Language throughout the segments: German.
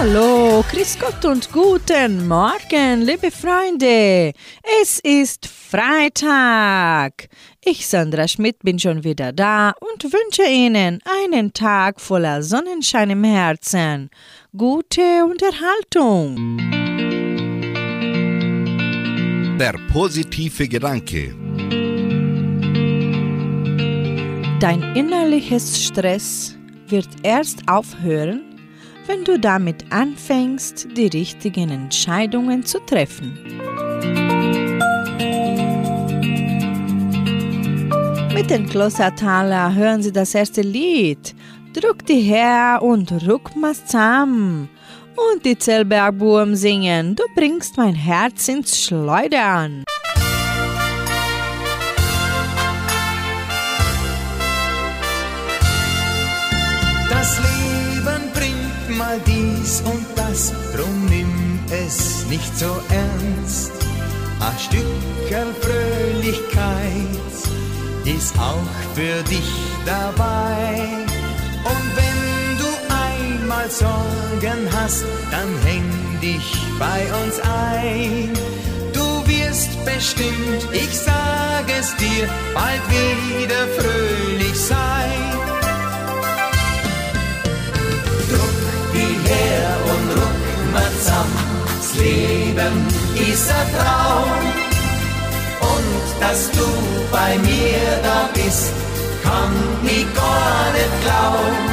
Hallo, Grüß Gott und guten Morgen, liebe Freunde. Es ist Freitag. Ich, Sandra Schmidt, bin schon wieder da und wünsche Ihnen einen Tag voller Sonnenschein im Herzen. Gute Unterhaltung. Der positive Gedanke. Dein innerliches Stress wird erst aufhören, wenn du damit anfängst, die richtigen Entscheidungen zu treffen. Mit den Klostertaler hören Sie das erste Lied. Druck die her und ruck mal zusammen. Und die Zellbergbuben singen, du bringst mein Herz ins Schleudern. Dies und das, drum nimm es nicht so ernst. Ein Stückchen Fröhlichkeit ist auch für dich dabei. Und wenn du einmal Sorgen hast, dann häng dich bei uns ein. Du wirst bestimmt, ich sag es dir, bald wieder fröhlich sein. Leben ein Traum und dass du bei mir da bist, kann ich gar nicht glauben.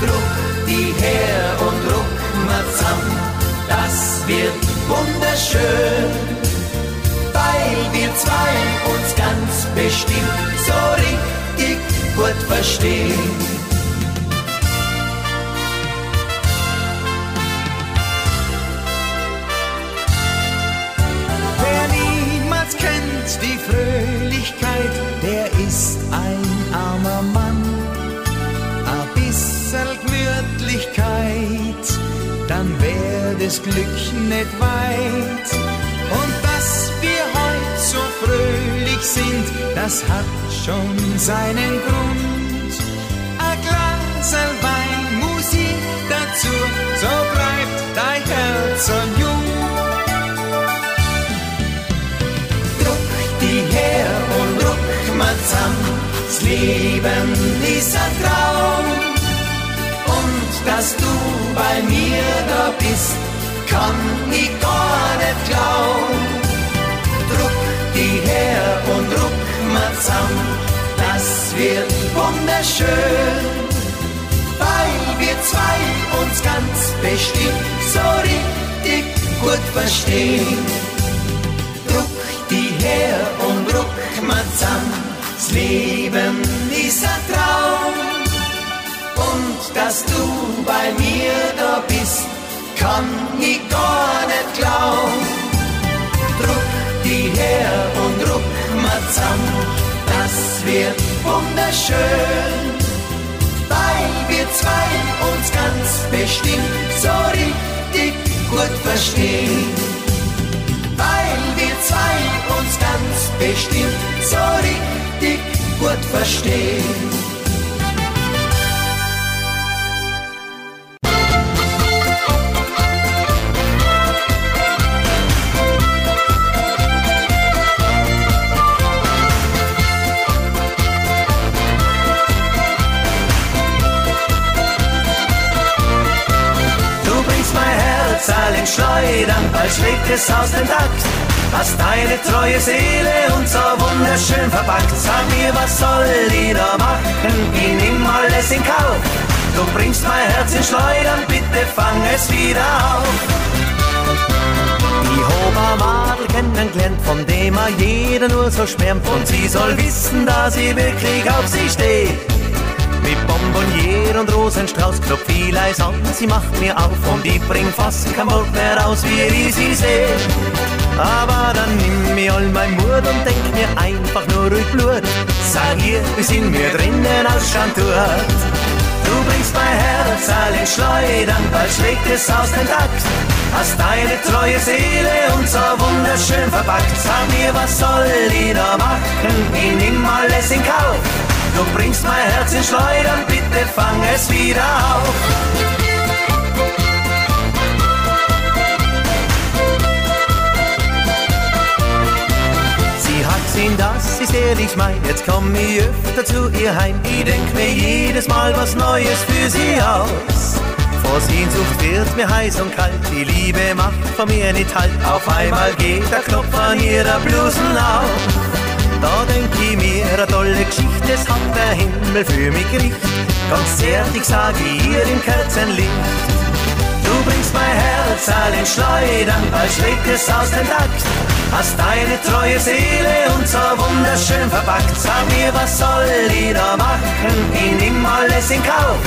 Druck die her und ruck mal zusammen, das wird wunderschön, weil wir zwei uns ganz bestimmt so richtig gut verstehen. Die Fröhlichkeit, der ist ein armer Mann. Ein bisschen Gemütlichkeit, dann wär das Glück nicht weit. Und dass wir heute so fröhlich sind, das hat schon seinen Grund. Ein Glas Musik dazu, so bleibt dein Herz so jung. Das Leben ein Traum. Und dass du bei mir da bist, kann ich gar nicht glauben. Druck die her und ruck mal zusammen. Das wird wunderschön, weil wir zwei uns ganz bestimmt so richtig gut verstehen die her und ruck mal zusammen. Leben ist ein Traum. Und dass du bei mir da bist, kann ich gar nicht glauben. Druck die her und ruck mal zusammen, das wird wunderschön, weil wir zwei uns ganz bestimmt so richtig gut verstehen. Weil wir zwei uns ganz bestimmt so richtig gut verstehen. Zahlen schleudern, bald schlägt es aus dem Takt. Hast deine treue Seele und so wunderschön verpackt. Sag mir, was soll ich da machen? Ich nimm alles in Kauf. Du bringst mein Herz in Schleudern, bitte fang es wieder auf. Ich hab ein Madel kennengelernt, von dem er jeder nur so schwärmt. Und sie soll wissen, dass ich wirklich auf sie stehe. Mit Bonbonnier und Rosenstrauß klopf viel Eis an, sie macht mir auf und ich bring fast kein Wort mehr raus, wie ich sie seh. Aber dann nimm mir all mein Mut und denk mir einfach nur ruhig Blut. Sag ihr, wir sind mir drinnen aus Schandurt. Du bringst mein Herz all in Schleudern, bald schlägt es aus dem Takt. Hast deine treue Seele und so wunderschön verpackt. Sag mir, was soll ich da machen? Ich nimm alles in Kauf. Du bringst mein Herz in Schleudern, bitte fang es wieder auf. gesehen, das ist ehrlich mein. Jetzt komm ich öfter zu ihr heim. Ich denk mir jedes Mal was Neues für sie aus. Vor Sehnsucht wird mir heiß und kalt, die Liebe macht von mir nicht halt. Auf einmal geht der Knopf an ihrer Blusen auf. Da denk ich mir, eine tolle Geschichte, es hat der Himmel für mich gericht. Ganz zärtlich sag ich ihr im Kerzenlicht. Du bringst mein Herz all in Schleudern, bald schlägt es aus dem Takt. Hast deine treue Seele und so wunderschön verpackt. Sag mir, was soll ich da machen? Ich nimm alles in Kauf.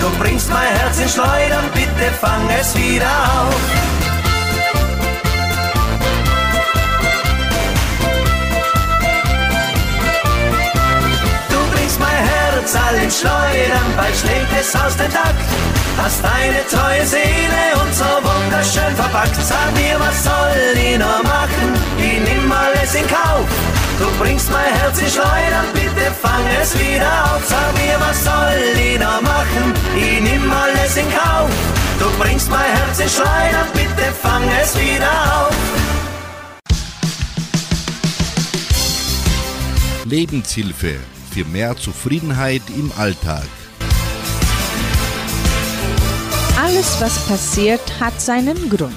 Du bringst mein Herz in Schleudern, bitte fang es wieder auf. In Schleudern, bald schlägt es aus dem Takt. Hast deine treue Seele und so wunderschön verpackt. Sag mir, was soll ich noch machen? Ich nimm alles in Kauf. Du bringst mein Herz in Schleudern, bitte fang es wieder auf. Sag mir, was soll ich noch machen? Ich nimm alles in Kauf. Du bringst mein Herz in Schleudern, bitte fang es wieder auf. Lebenshilfe für mehr Zufriedenheit im Alltag. Alles, was passiert, hat seinen Grund.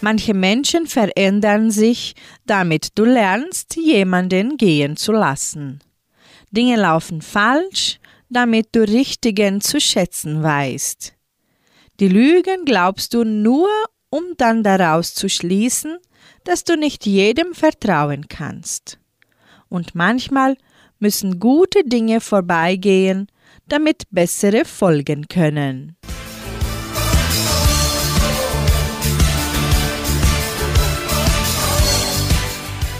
Manche Menschen verändern sich, damit du lernst, jemanden gehen zu lassen. Dinge laufen falsch, damit du Richtigen zu schätzen weißt. Die Lügen glaubst du nur, um dann daraus zu schließen, dass du nicht jedem vertrauen kannst. Und manchmal müssen gute Dinge vorbeigehen, damit bessere folgen können.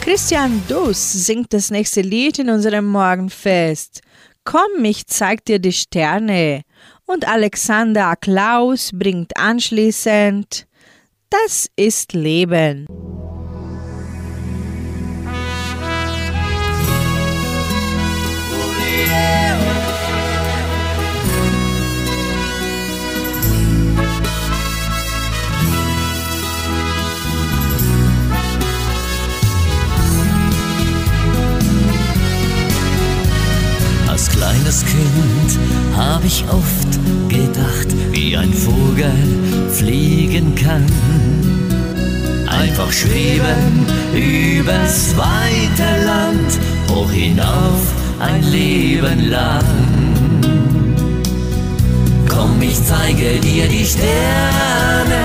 Christian Duss singt das nächste Lied in unserem Morgenfest. Komm, ich zeig dir die Sterne. Und Alexander Klaus bringt anschließend Das ist Leben. Kleines Kind hab ich oft gedacht, wie ein Vogel fliegen kann. Einfach schweben übers weite Land, hoch hinauf ein Leben lang. Komm, ich zeige dir die Sterne,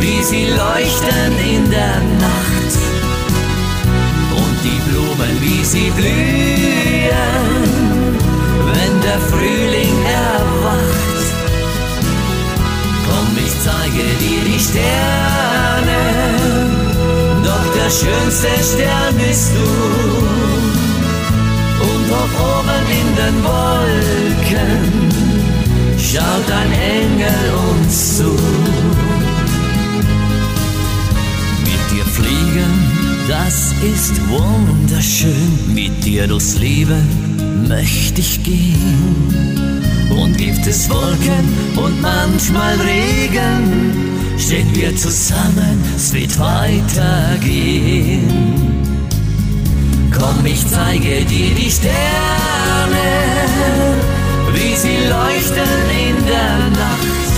wie sie leuchten in der Nacht und die Blumen, wie sie blühen wenn der Frühling erwacht. Komm, ich zeige dir die Sterne, doch der schönste Stern bist du. Hoch oben in den Wolken schaut ein Engel uns zu. Mit dir fliegen, das ist wunderschön, mit dir durchs Leben möchte ich gehen. Und gibt es Wolken und manchmal Regen, stehen wir zusammen, es wird weitergehen. Komm, ich zeige dir die Sterne, wie sie leuchten in der Nacht.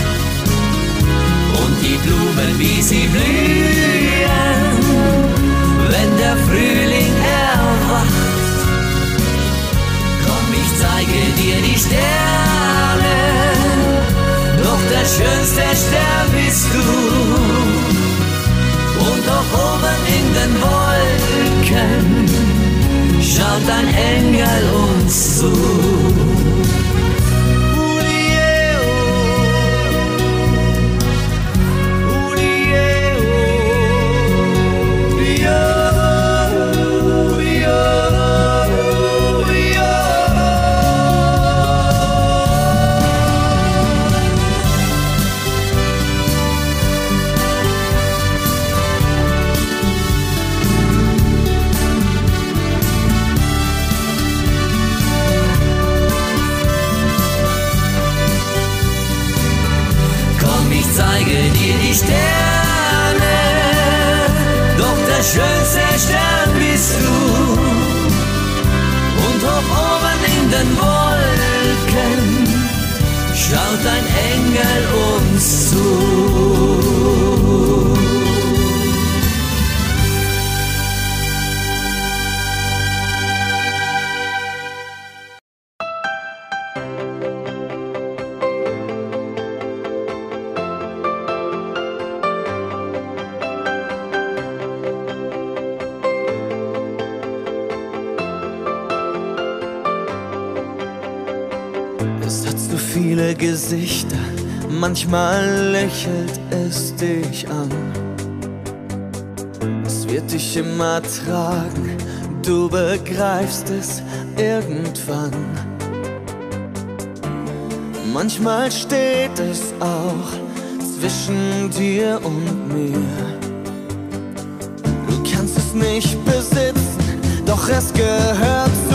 Und die Blumen, wie sie blühen, wenn der Frühling erwacht zeige dir die Sterne, schaut ein Engel uns zu. Schaut ein Engel uns zu. Manchmal lächelt es dich an. Es wird dich immer tragen, du begreifst es irgendwann. Manchmal steht es auch zwischen dir und mir. Du kannst es nicht besitzen, doch es gehört zu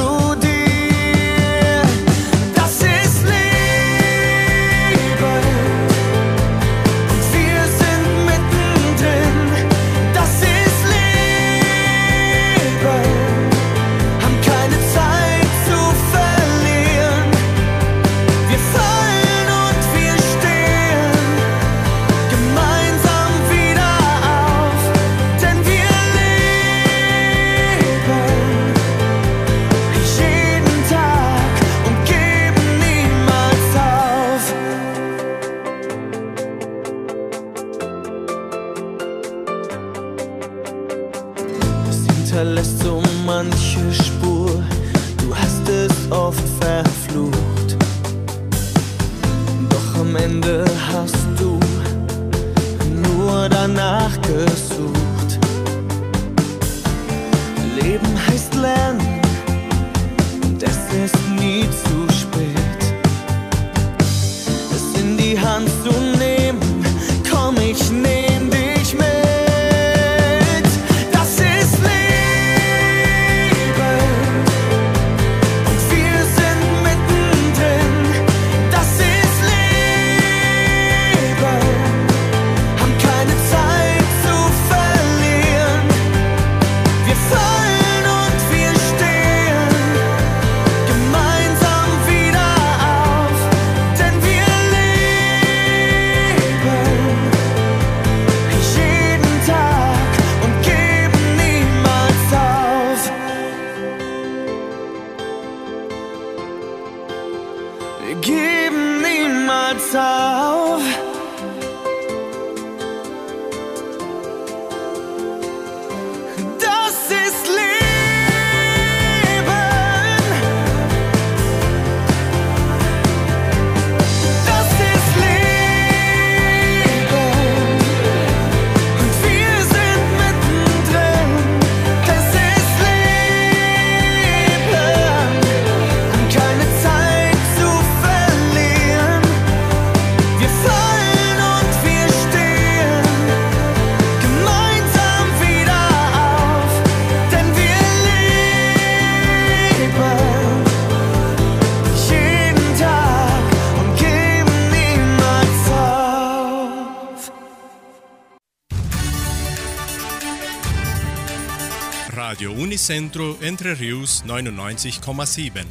Centro Entre Rius 99,7.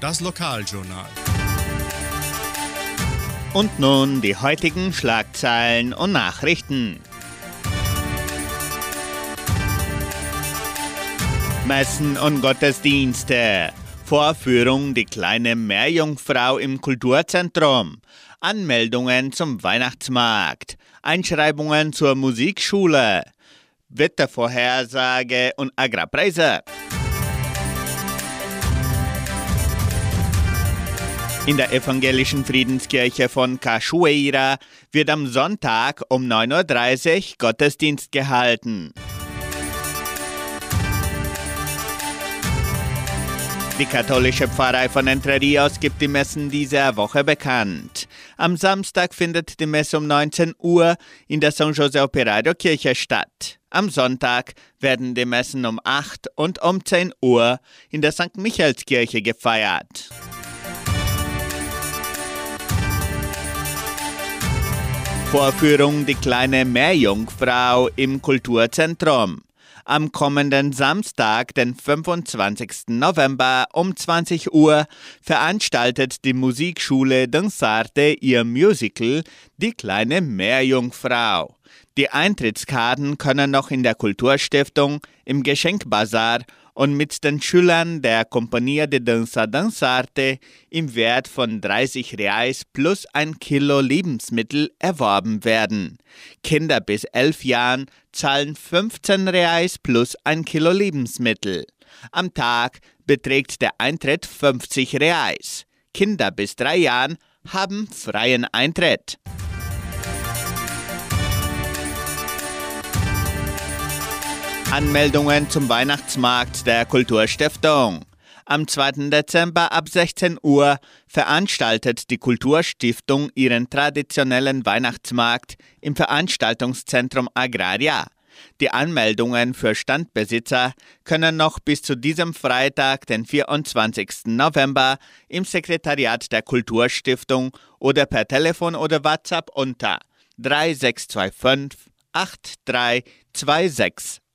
Das Lokaljournal. Und nun die heutigen Schlagzeilen und Nachrichten. Messen und Gottesdienste. Vorführung Die kleine Meerjungfrau im Kulturzentrum. Anmeldungen zum Weihnachtsmarkt. Einschreibungen zur Musikschule. Wettervorhersage und Agrarpreise. In der evangelischen Friedenskirche von Cachoeira wird am Sonntag um 9.30 Uhr Gottesdienst gehalten. Die katholische Pfarrei von Entre Rios gibt die Messen dieser Woche bekannt. Am Samstag findet die Messe um 19 Uhr in der San Jose Operario Kirche statt. Am Sonntag werden die Messen um 8 und um 10 Uhr in der St. Michaelskirche gefeiert. Vorführung Die kleine Meerjungfrau im Kulturzentrum. Am kommenden Samstag, den 25. November um 20 Uhr, veranstaltet die Musikschule Dansarte ihr Musical Die kleine Meerjungfrau. Die Eintrittskarten können noch in der Kulturstiftung, im Geschenkbazar und mit den Schülern der Compagnia de Danza Danzarte im Wert von 30 Reais plus ein Kilo Lebensmittel erworben werden. Kinder bis 11 Jahren zahlen 15 Reais plus ein Kilo Lebensmittel. Am Tag beträgt der Eintritt 50 Reais. Kinder bis 3 Jahren haben freien Eintritt. Anmeldungen zum Weihnachtsmarkt der Kulturstiftung. Am 2. Dezember ab 16 Uhr veranstaltet die Kulturstiftung ihren traditionellen Weihnachtsmarkt im Veranstaltungszentrum Agraria. Die Anmeldungen für Standbesitzer können noch bis zu diesem Freitag, den 24. November, im Sekretariat der Kulturstiftung oder per Telefon oder WhatsApp unter 3625 8326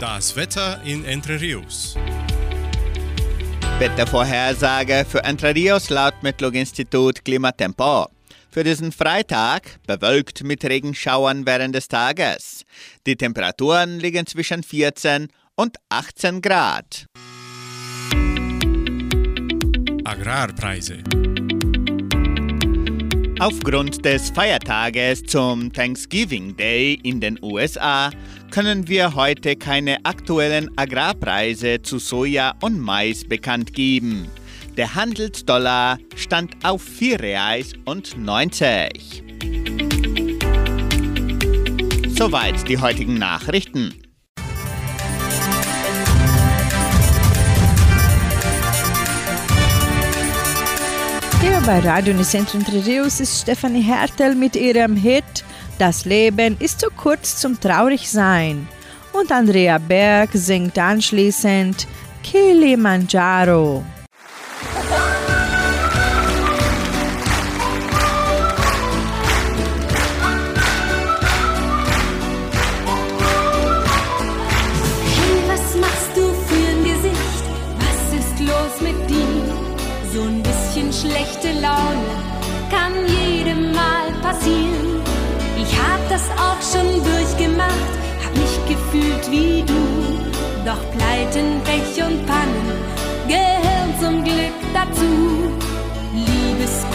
Das Wetter in Entre Rios. Wettervorhersage für Entre Rios laut Metlog-Institut Klimatempo. Für diesen Freitag bewölkt mit Regenschauern während des Tages. Die Temperaturen liegen zwischen 14 und 18 Grad. Agrarpreise. Aufgrund des Feiertages zum Thanksgiving Day in den USA können wir heute keine aktuellen Agrarpreise zu Soja und Mais bekannt geben. Der Handelsdollar stand auf 4 Reais und 90. Soweit die heutigen Nachrichten. Bei Radio Nicentro Entre ist Stefanie Hertel mit ihrem Hit Das Leben ist zu kurz zum Traurigsein. Und Andrea Berg singt anschließend Kilimanjaro. Hey, durchgemacht, hab mich gefühlt wie du. Doch Pleiten, Pech und Pannen gehören zum Glück dazu. Liebeskummer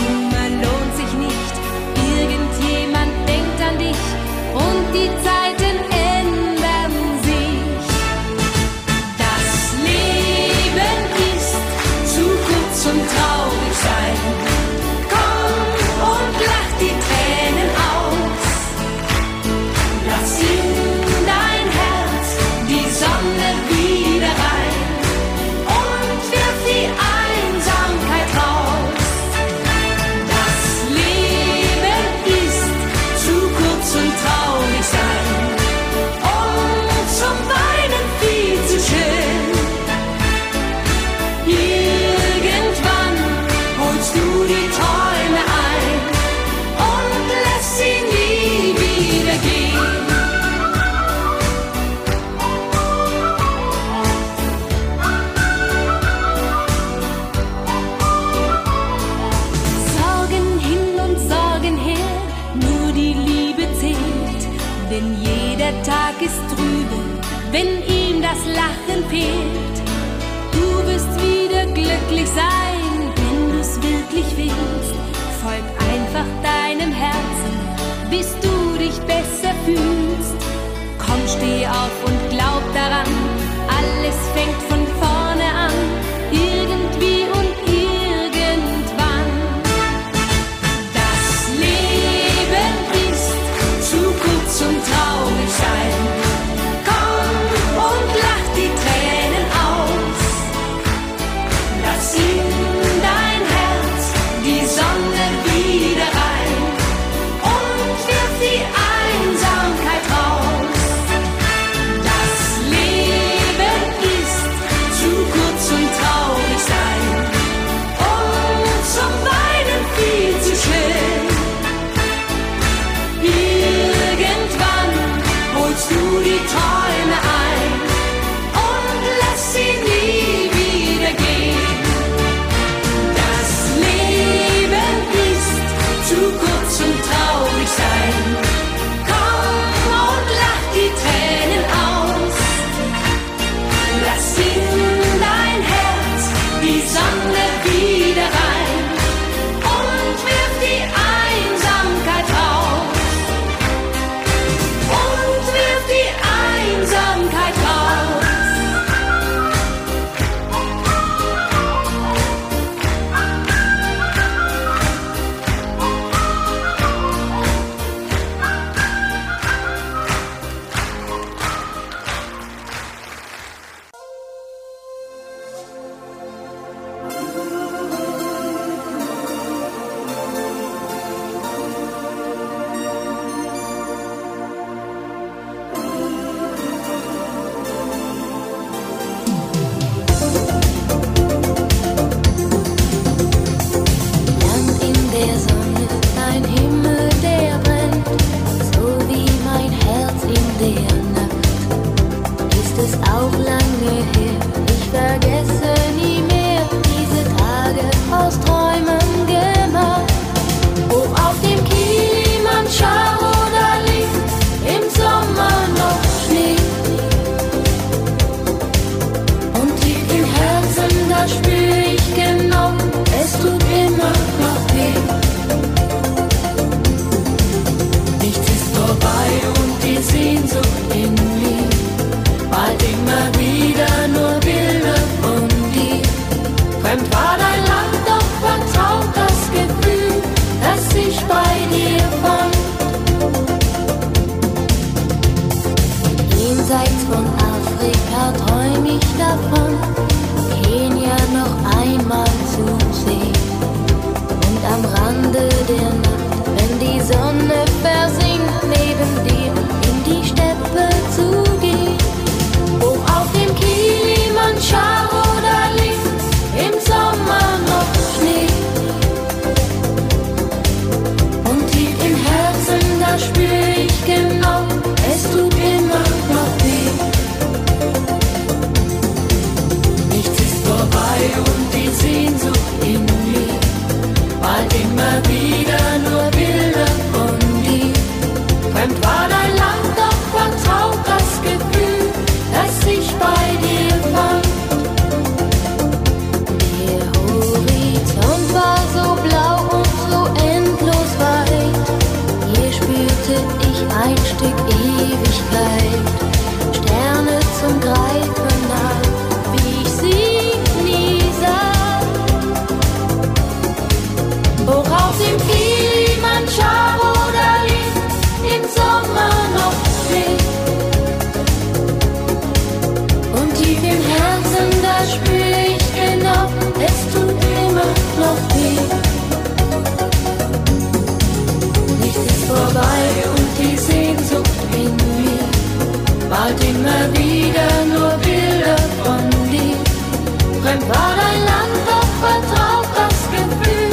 Fremd war dein Land, doch vertraut das Gefühl,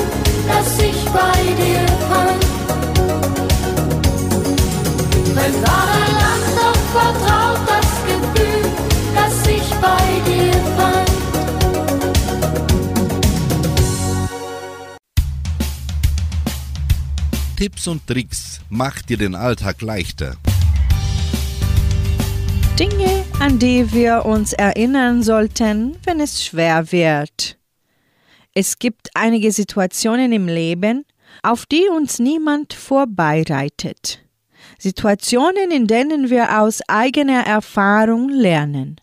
dass ich bei dir fand. Fremd war dein Land, doch vertraut das Gefühl, dass ich bei dir fand. Tipps und Tricks macht dir den Alltag leichter. Dinge, an die wir uns erinnern sollten, wenn es schwer wird. Es gibt einige Situationen im Leben, auf die uns niemand vorbereitet. Situationen, in denen wir aus eigener Erfahrung lernen.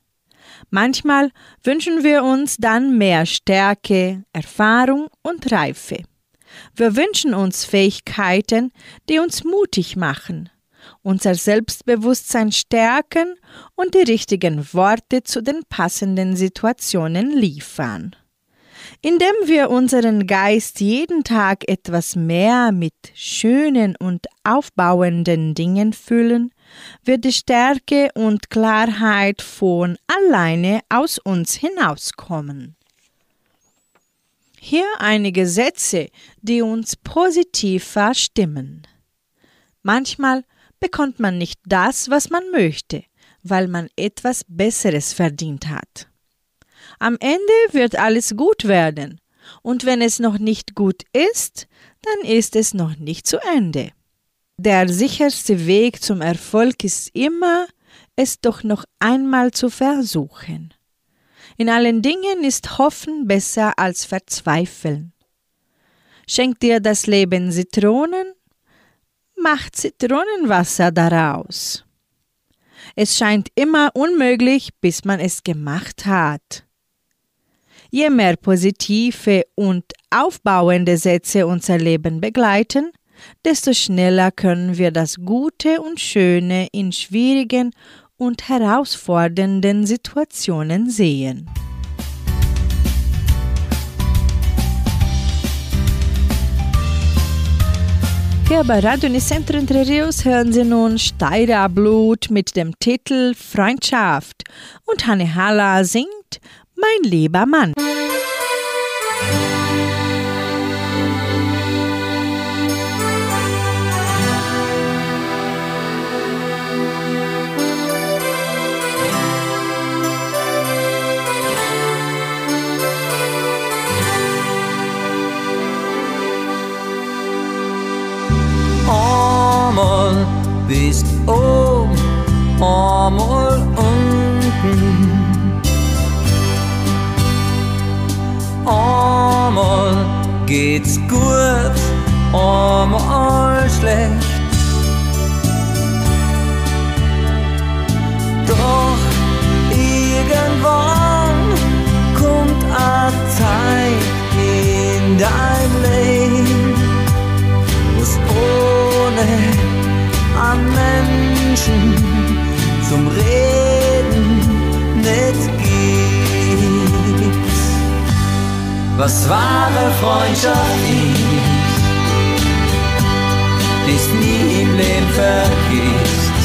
Manchmal wünschen wir uns dann mehr Stärke, Erfahrung und Reife. Wir wünschen uns Fähigkeiten, die uns mutig machen, unser Selbstbewusstsein stärken und die richtigen Worte zu den passenden Situationen liefern. Indem wir unseren Geist jeden Tag etwas mehr mit schönen und aufbauenden Dingen füllen, wird die Stärke und Klarheit von alleine aus uns hinauskommen. Hier einige Sätze, die uns positiv verstimmen. Manchmal bekommt man nicht das, was man möchte, weil man etwas Besseres verdient hat. Am Ende wird alles gut werden, und wenn es noch nicht gut ist, dann ist es noch nicht zu Ende. Der sicherste Weg zum Erfolg ist immer, es doch noch einmal zu versuchen. In allen Dingen ist Hoffen besser als Verzweifeln. Schenkt dir das Leben Zitronen? Macht Zitronenwasser daraus. Es scheint immer unmöglich, bis man es gemacht hat. Je mehr positive und aufbauende Sätze unser Leben begleiten, desto schneller können wir das Gute und Schöne in schwierigen und herausfordernden Situationen sehen. Hier bei Radio Nicentro Entre Rios hören Sie nun Steirer Blut mit dem Titel Freundschaft und Hanne Halla singt Mein lieber Mann. Oben, einmal unten. Einmal geht's gut, einmal schlecht. Doch irgendwann kommt eine Zeit in dein an Menschen zum Reden nicht gibt. Was wahre Freundschaft ist, ist nie im Leben vergisst.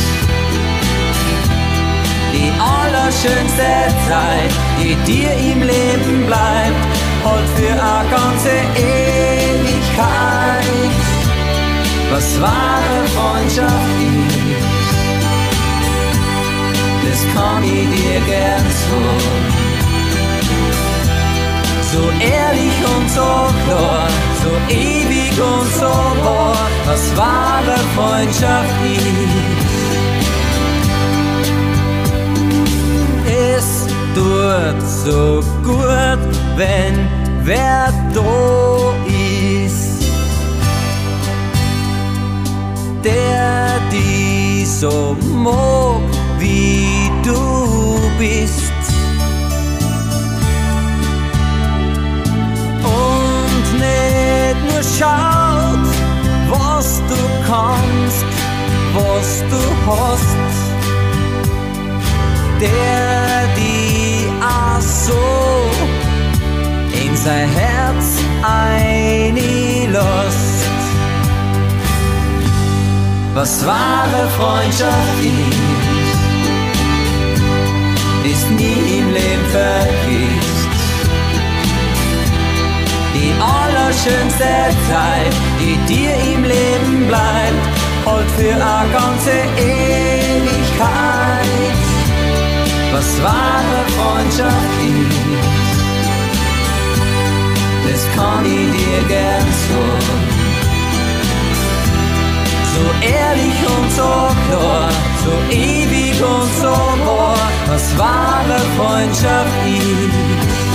Die allerschönste Zeit, die dir im Leben bleibt, und für eine ganze Ewigkeit. Was wahre Freundschaft ist, das kann ich dir gern so. So ehrlich und so klar, so ewig und so wahr, was wahre Freundschaft ist. Es tut so gut, wenn wer da der die so mag, wie du bist. Und nicht nur schaut, was du kannst, was du hast, der die auch so in sein Herz einlässt. Was wahre Freundschaft ist, ist nie im Leben vergisst. Die allerschönste Zeit, die dir im Leben bleibt, holt für eine ganze Ewigkeit. Was wahre Freundschaft ist, das kann ich dir gern so so ehrlich und so klar, so ewig und so wahr, was wahre Freundschaft ist.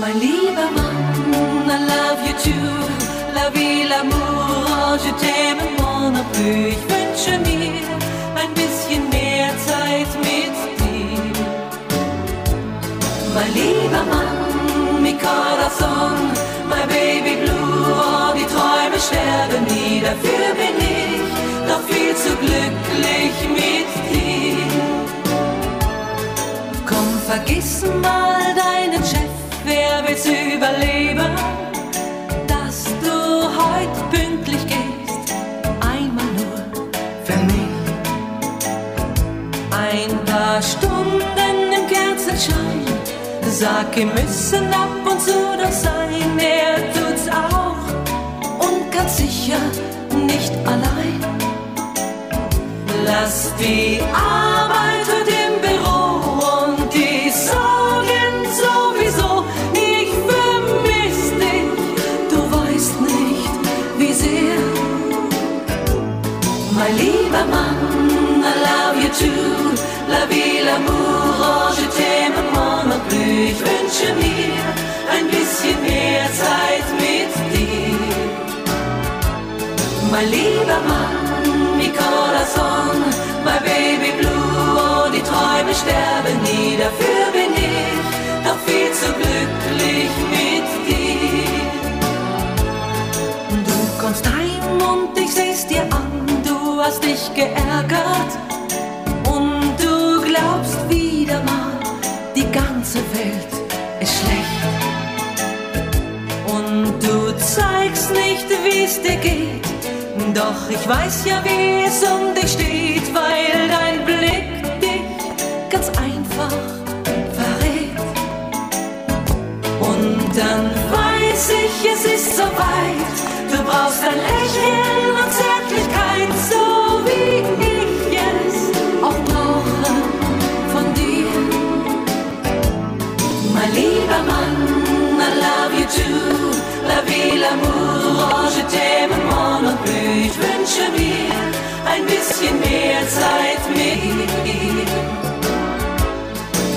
Mein lieber Mann, I love you too. La vie, l'amour, je t'aime mon plus. Ich wünsche mir ein bisschen mehr Zeit mit dir. Mein lieber Mann, mi corazon, my baby blue, oh, die Träume sterben nie, dafür bin ich doch viel zu glücklich mit dir. Komm, vergiss mal deinen Chef, wer will's überleben? Kerzenschein, sag, wir müssen ab und zu doch sein, er tut's auch und ganz sicher nicht allein. Lass die Arbeit Mein lieber Mann, mi corazon, my baby blue, oh, die Träume sterben nie, dafür bin ich doch viel zu glücklich mit dir. Du kommst heim und ich seh's dir an du hast dich geärgert und du glaubst wieder mal, die ganze Welt ist schlecht. Und du zeigst nicht, wie es dir geht, doch ich weiß ja, wie es um dich steht, weil dein Blick dich ganz einfach verrät. Und dann weiß ich, es ist soweit, du brauchst ein Lächeln und Zärtlichkeit, so wie ich es auch brauche von dir. Mein lieber Mann, I love you too, la vie, l'amour, wünsche mir ein bisschen mehr Zeit mit dir.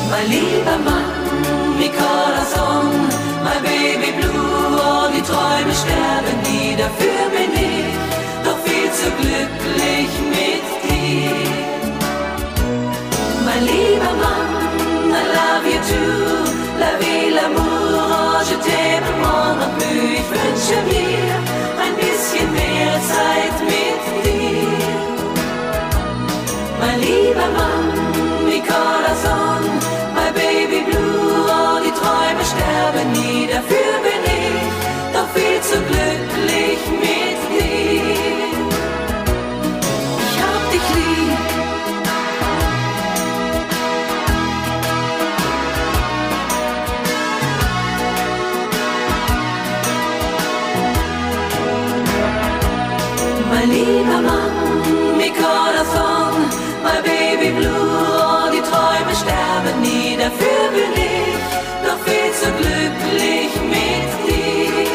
Mein lieber Mann, mi corazon, my baby blue, oh, die Träume sterben nie, dafür bin ich doch viel zu glücklich mit dir. Mein lieber Mann, I love you too, la vie, l'amour, oh, je t'aime, mon plus. Ich wünsche mir ein bisschen mehr Zeit mit Mein lieber Mann, mi corazon, my baby blue, oh, die Träume sterben nie, dafür bin ich doch viel zu glücklich mit so glücklich mit dir.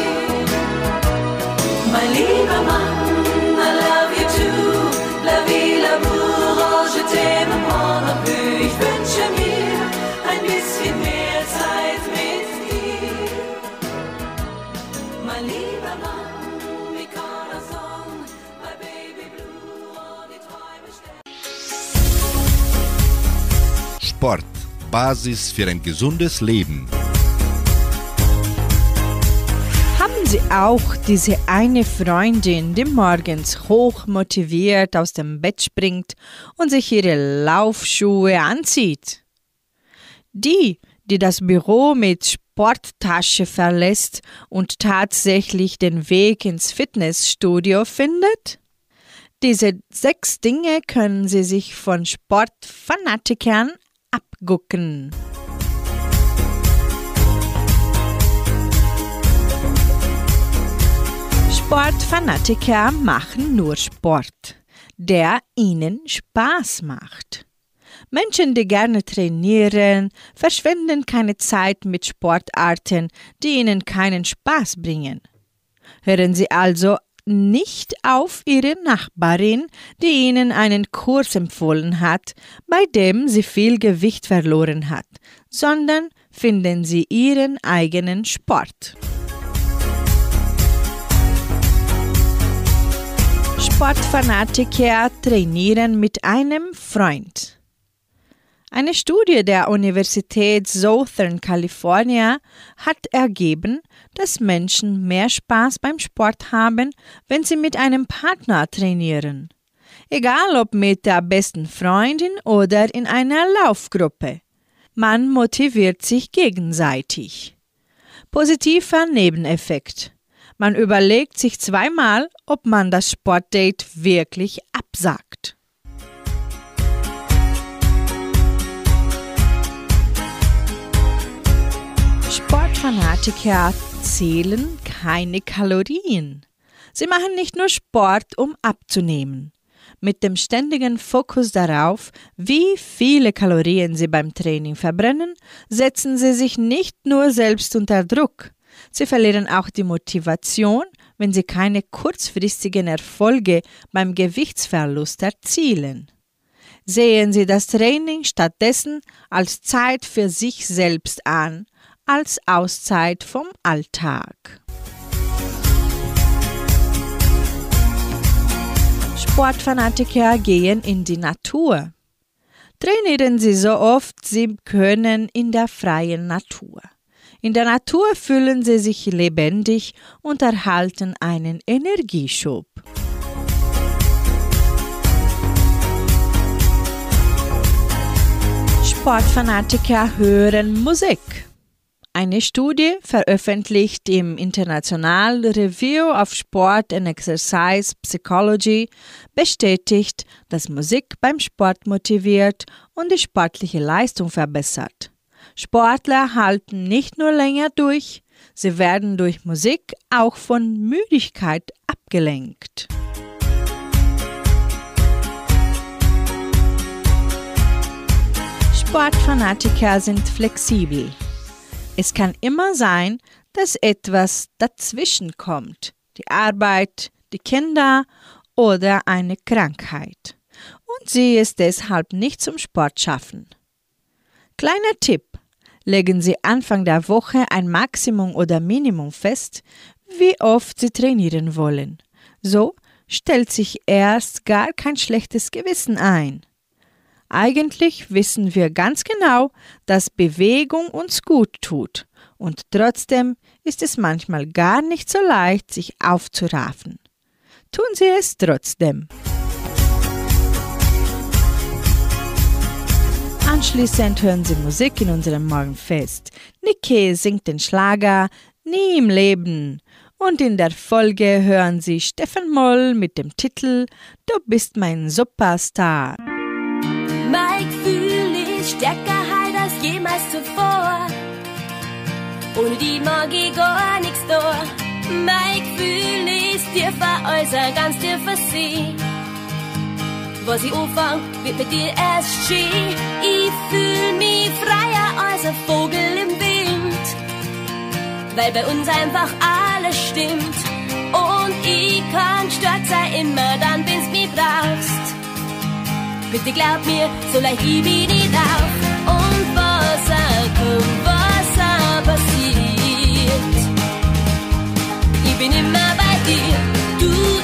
Mein lieber Mann, I love you too. La vie, l'amour, oh, je t'aime, mon. Ich wünsche mir ein bisschen mehr Zeit mit dir. Mein lieber Mann. Sport, Basis für ein gesundes Leben. Auch diese eine Freundin, die morgens hoch motiviert aus dem Bett springt und sich ihre Laufschuhe anzieht? Die, die das Büro mit Sporttasche verlässt und tatsächlich den Weg ins Fitnessstudio findet? Diese sechs Dinge können Sie sich von Sportfanatikern abgucken. Sportfanatiker machen nur Sport, der ihnen Spaß macht. Menschen, die gerne trainieren, verschwenden keine Zeit mit Sportarten, die ihnen keinen Spaß bringen. Hören Sie also nicht auf Ihre Nachbarin, die Ihnen einen Kurs empfohlen hat, bei dem sie viel Gewicht verloren hat, sondern finden Sie Ihren eigenen Sport. Sportfanatiker trainieren mit einem Freund. Eine Studie der Universität Southern California hat ergeben, dass Menschen mehr Spaß beim Sport haben, wenn sie mit einem Partner trainieren. Egal ob mit der besten Freundin oder in einer Laufgruppe. Man motiviert sich gegenseitig. Positiver Nebeneffekt. Man überlegt sich zweimal, ob man das Sportdate wirklich absagt. Sportfanatiker zählen keine Kalorien. Sie machen nicht nur Sport, um abzunehmen. Mit dem ständigen Fokus darauf, wie viele Kalorien sie beim Training verbrennen, setzen sie sich nicht nur selbst unter Druck, Sie verlieren auch die Motivation, wenn sie keine kurzfristigen Erfolge beim Gewichtsverlust erzielen. Sehen Sie das Training stattdessen als Zeit für sich selbst an, als Auszeit vom Alltag. Sportfanatiker gehen in die Natur. Trainieren Sie so oft Sie können in der freien Natur. In der Natur fühlen sie sich lebendig und erhalten einen Energieschub. Sportfanatiker hören Musik. Eine Studie, veröffentlicht im International Review of Sport and Exercise Psychology, bestätigt, dass Musik beim Sport motiviert und die sportliche Leistung verbessert. Sportler halten nicht nur länger durch, sie werden durch Musik auch von Müdigkeit abgelenkt. Sportfanatiker sind flexibel. Es kann immer sein, dass etwas dazwischen kommt. Die Arbeit, die Kinder oder eine Krankheit. Und sie es deshalb nicht zum Sport schaffen. Kleiner Tipp legen Sie Anfang der Woche ein Maximum oder Minimum fest, wie oft Sie trainieren wollen. So stellt sich erst gar kein schlechtes Gewissen ein. Eigentlich wissen wir ganz genau, dass Bewegung uns gut tut, und trotzdem ist es manchmal gar nicht so leicht, sich aufzuraffen. Tun Sie es trotzdem. Anschließend hören Sie Musik in unserem Morgenfest. Niki singt den Schlager Nie im Leben. Und in der Folge hören Sie Stefan Moll mit dem Titel Du bist mein Superstar. Mein Gefühl ist stärker halt als jemals zuvor. Ohne die ich gar nichts. Mein Gefühl ist tiefer als ein ganz tiefer See was ich anfang, wird mit dir erst schön. Ich fühl mich freier als ein Vogel im Wind, weil bei uns einfach alles stimmt. Und ich kann stark sein immer dann, wenn's mich brauchst. Bitte glaub mir, so leicht ich bin nicht auf. Und was kommt, was passiert. Ich bin immer bei dir, du,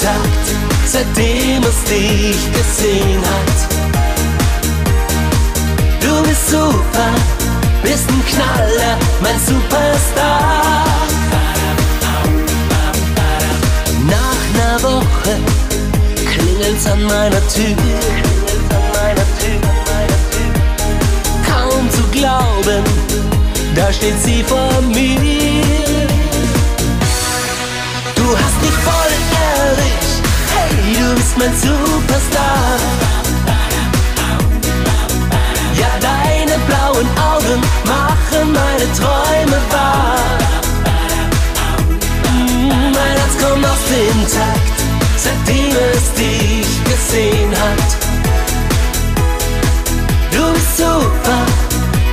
Kontakt, seitdem es dich gesehen hat. Du bist super, bist ein Knaller, mein Superstar. Nach einer Woche klingelt's an meiner Tür. Kaum zu glauben, da steht sie vor mir. Du hast mich voll du bist mein Superstar. Ja, deine blauen Augen machen meine Träume wahr. Mm, mein Herz kommt auf den Takt, seitdem es dich gesehen hat. Du bist super,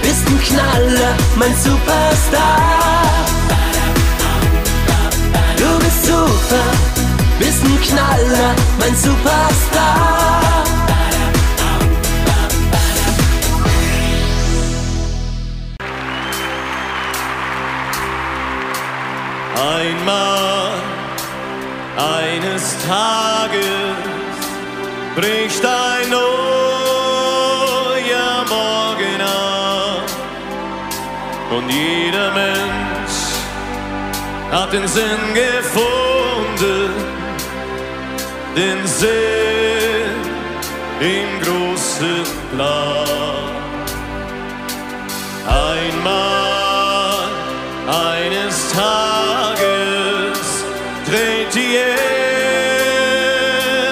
bist ein Knaller, mein Superstar. Du bist super ist ein Knaller, mein Superstar. Einmal, eines Tages bricht ein neuer Morgen an und jeder Mensch hat den Sinn gefunden den See im großen Plan. Einmal, eines Tages dreht die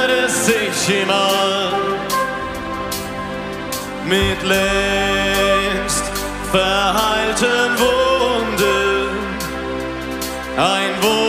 Erde sich im All mit längst verheilten Wunden. Ein Wunder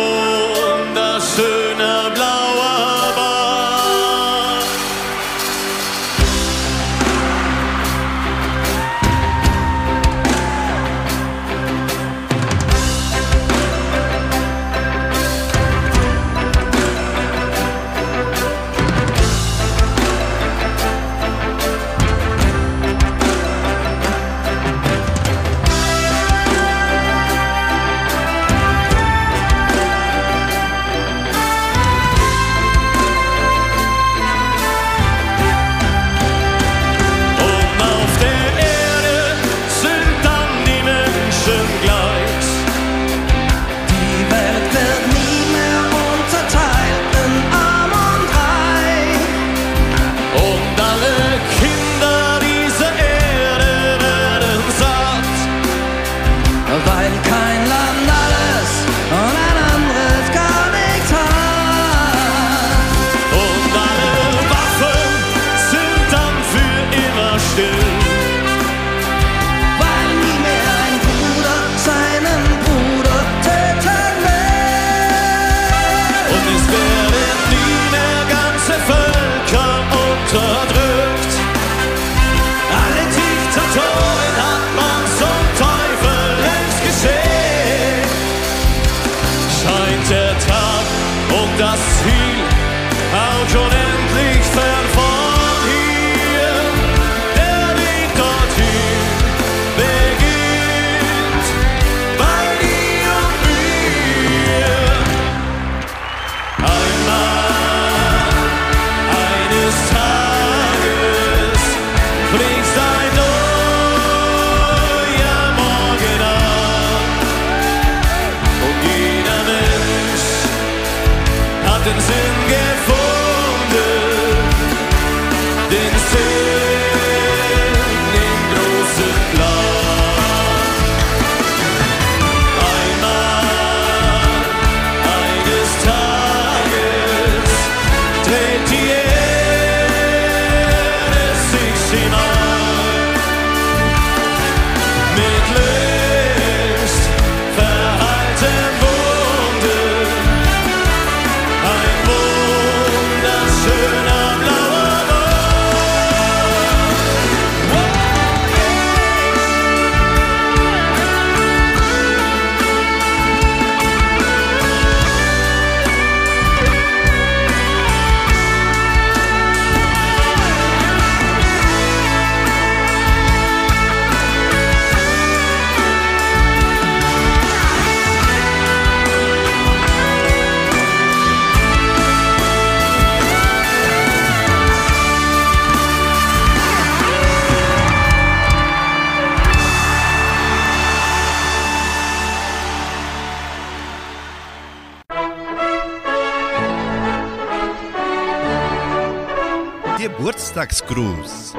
Geburtstagsgruß.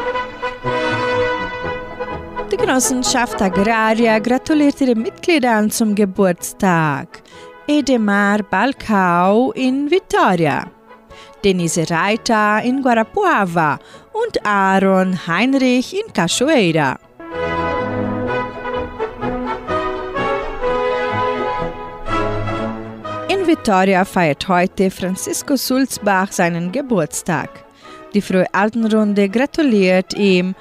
Die Genossenschaft Agraria gratuliert ihren Mitgliedern zum Geburtstag. Edemar Balcau in Vitoria, Denise Reiter in Guarapuava und Aaron Heinrich in Cachoeira. In Vitoria feiert heute Francisco Sulzbach seinen Geburtstag. Die Frühe Altenrunde gratuliert ihm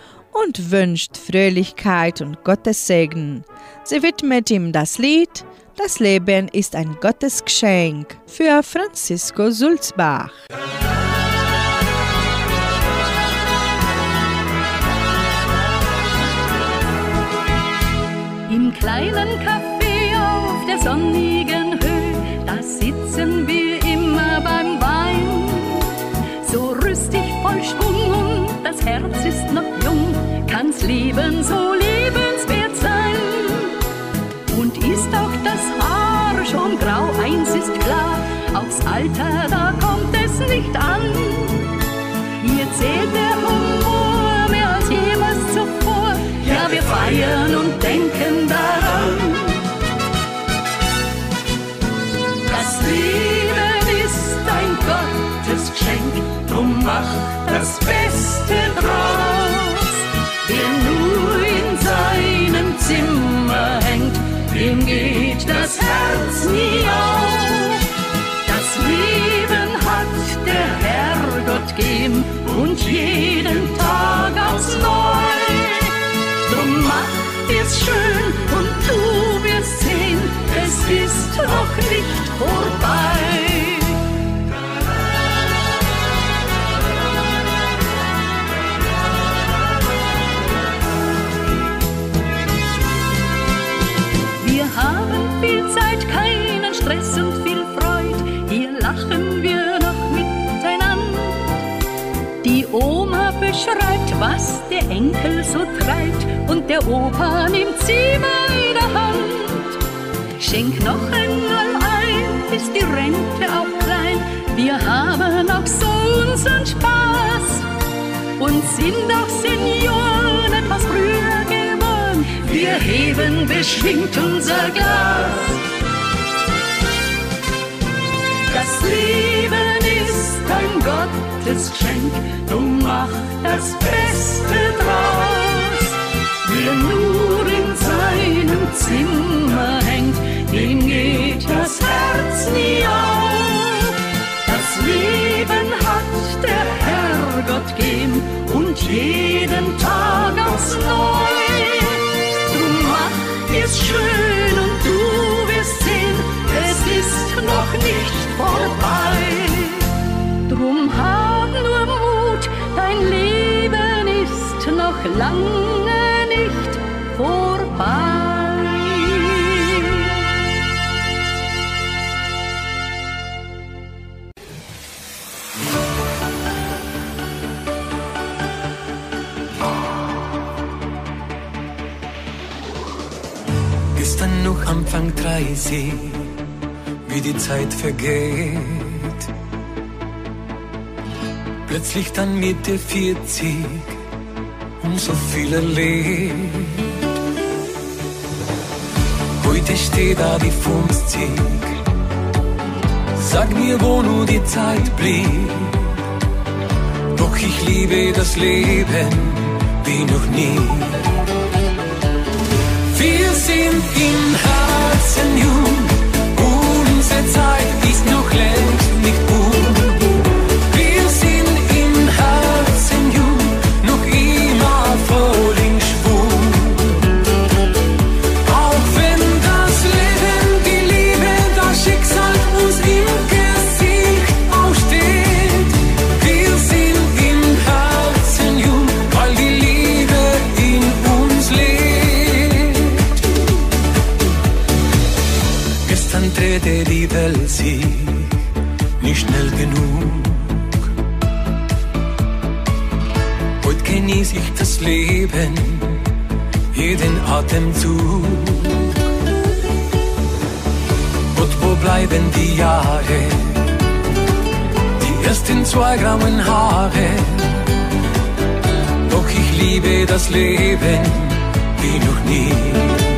und wünscht Fröhlichkeit und Gottes Segen. Sie widmet ihm das Lied Das Leben ist ein Gottesgeschenk für Francisco Sulzbach. Im kleinen Café auf der sonnigen ist noch jung, kann's Leben so lebenswert sein. Und ist auch das Haar schon grau, eins ist klar, aufs Alter da kommt es nicht an. Hier zählt der Humor mehr als jemals zuvor, ja wir feiern und denken daran. Das Leben ist ein Gottesgeschenk, drum macht das Beste das Herz nie auf. Das Leben hat der Herrgott gegeben und jeden Tag aufs Neu. Drum macht es schön und du wirst sehen, es ist noch nicht vorbei. Oma beschreibt, was der Enkel so treibt. Und der Opa nimmt sie bei der Hand. Schenk noch einmal ein, ist die Rente auch klein. Wir haben auch so unseren Spaß. Und sind auch Senioren etwas früher geworden. Wir heben beschwingt unser Glas. Das Leben ein Gottesgeschenk, drum mach das Beste draus. Wer nur in seinem Zimmer hängt, dem geht das Herz nie auf. Das Leben hat der Herrgott gegeben und jeden Tag aufs Neue. Drum mach es schön und du wirst sehen, es ist noch nicht vorbei. Lange nicht vorbei. Gestern noch Anfang 30, wie die Zeit vergeht. Plötzlich dann Mitte 40 und so viel erlebt. Heute steht da die 50. Sag mir, wo nur die Zeit blieb. Doch ich liebe das Leben wie noch nie. Wir sind im Herzen jung, unsere Zeit zwei grauen Haare? Doch ich liebe das Leben wie noch nie.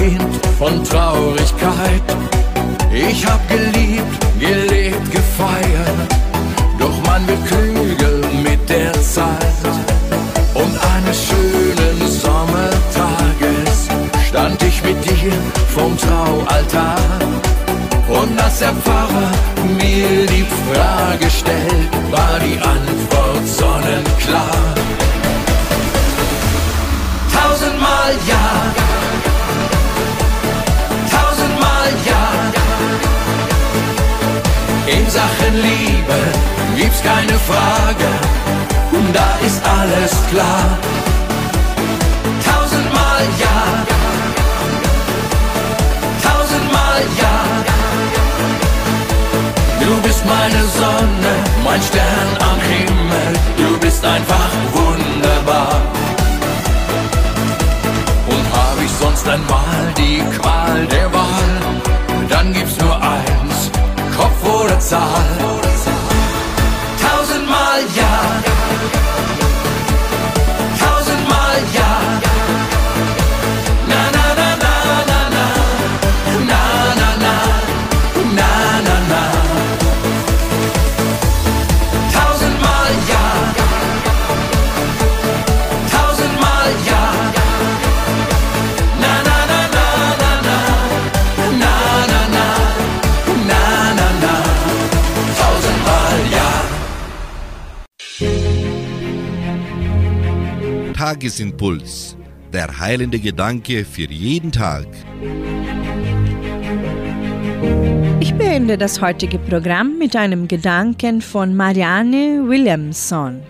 Kind von Traurigkeit. Ich hab geliebt, gelebt, gefeiert. Doch man wird klüger mit der Zeit. Und eines schönen Sommertages stand ich mit dir vom Traualtar. Und als der Pfarrer mir die Frage stellt, war die Antwort sonnenklar. Tausendmal ja, Liebe gibt's keine Frage, da ist alles klar. Tausendmal ja, tausendmal ja. Du bist meine Sonne, mein Stern am Himmel, du bist einfach wunderbar. Und hab ich sonst einmal die Qual der Wahl, dann gibt's nur 散 Tagesimpuls. Der heilende Gedanke für jeden Tag. Ich beende das heutige Programm mit einem Gedanken von Marianne Williamson.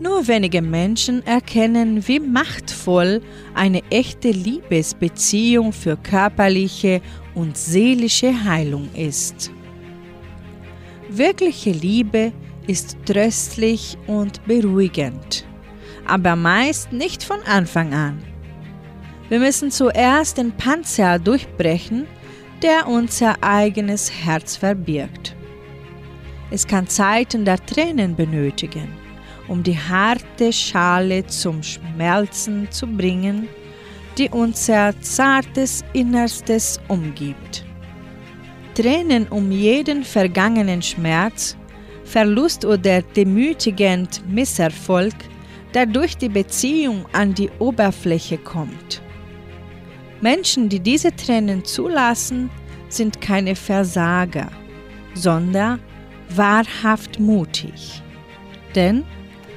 Nur wenige Menschen erkennen, wie machtvoll eine echte Liebesbeziehung für körperliche und seelische Heilung ist. Wirkliche Liebe ist tröstlich und beruhigend, aber meist nicht von Anfang an. Wir müssen zuerst den Panzer durchbrechen, der unser eigenes Herz verbirgt. Es kann Zeiten der Tränen benötigen, um die harte Schale zum Schmelzen zu bringen, die unser zartes Innerstes umgibt. Tränen um jeden vergangenen Schmerz, Verlust oder demütigend Misserfolg, der durch die Beziehung an die Oberfläche kommt. Menschen, die diese Tränen zulassen, sind keine Versager, sondern wahrhaft mutig. Denn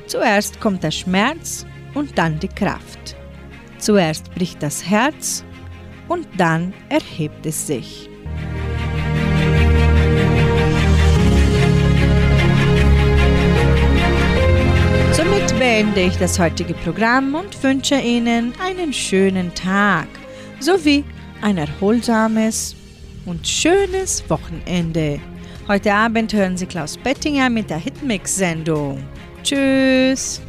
zuerst kommt der Schmerz und dann die Kraft. Zuerst bricht das Herz und dann erhebt es sich. Beende ich das heutige Programm und wünsche Ihnen einen schönen Tag sowie ein erholsames und schönes Wochenende. Heute Abend hören Sie Klaus Bettinger mit der Hitmix-Sendung. Tschüss!